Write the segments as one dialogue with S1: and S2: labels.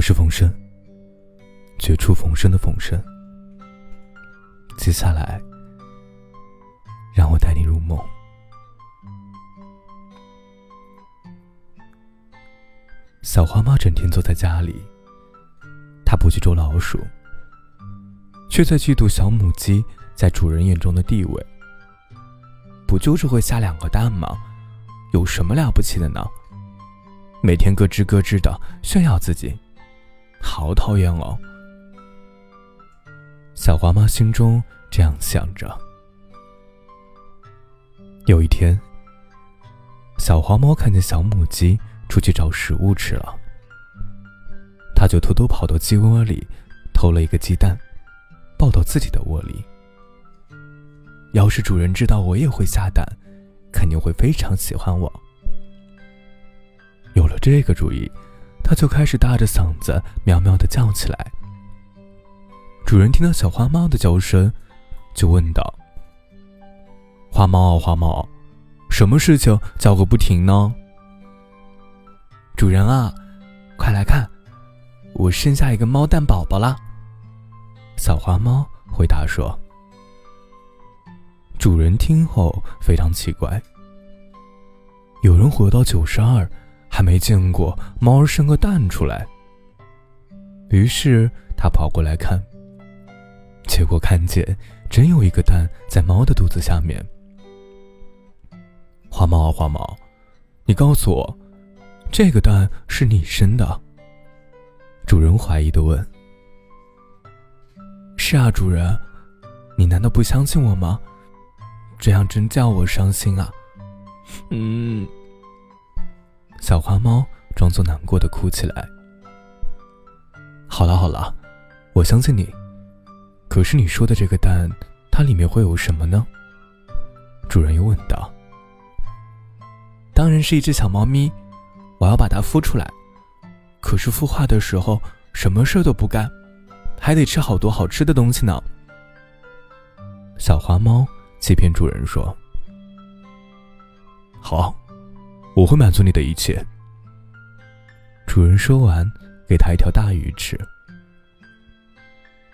S1: 我是冯生，绝处逢生的冯生。接下来，让我带你入梦。小花猫整天坐在家里，它不去捉老鼠，却在嫉妒小母鸡在主人眼中的地位。不就是会下两个蛋吗？有什么了不起的呢？每天咯吱咯吱的炫耀自己，好讨厌哦！小花猫心中这样想着。有一天，小花猫看见小母鸡出去找食物吃了，它就偷偷跑到鸡窝里，偷了一个鸡蛋，抱到自己的窝里。要是主人知道我也会下蛋，肯定会非常喜欢我。有了这个主意，他就开始大着嗓子喵喵的叫起来。主人听到小花猫的叫声，就问道：“花猫啊，花猫，什么事情叫个不停呢？”主人啊，快来看，我生下一个猫蛋宝宝啦！小花猫回答说。主人听后非常奇怪，有人活到九十二，还没见过猫儿生个蛋出来。于是他跑过来看，结果看见真有一个蛋在猫的肚子下面。花猫啊花猫，你告诉我，这个蛋是你生的？主人怀疑的问。是啊，主人，你难道不相信我吗？这样真叫我伤心啊！嗯，小花猫装作难过的哭起来。好了好了，我相信你。可是你说的这个蛋，它里面会有什么呢？主人又问道。当然是一只小猫咪，我要把它孵出来。可是孵化的时候什么事都不干，还得吃好多好吃的东西呢。小花猫。欺骗主人说：“好，我会满足你的一切。”主人说完，给他一条大鱼吃。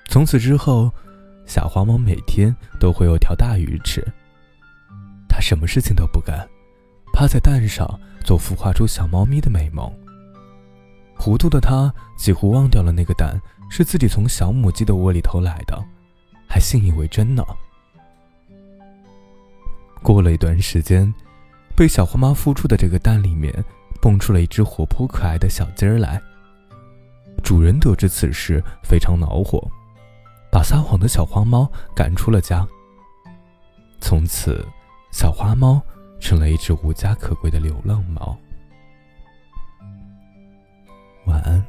S1: 从此之后，小花猫每天都会有条大鱼吃。它什么事情都不干，趴在蛋上做孵化出小猫咪的美梦。糊涂的它几乎忘掉了那个蛋是自己从小母鸡的窝里偷来的，还信以为真呢。过了一段时间，被小花猫孵出的这个蛋里面，蹦出了一只活泼可爱的小鸡儿来。主人得知此事，非常恼火，把撒谎的小花猫赶出了家。从此，小花猫成了一只无家可归的流浪猫。晚安。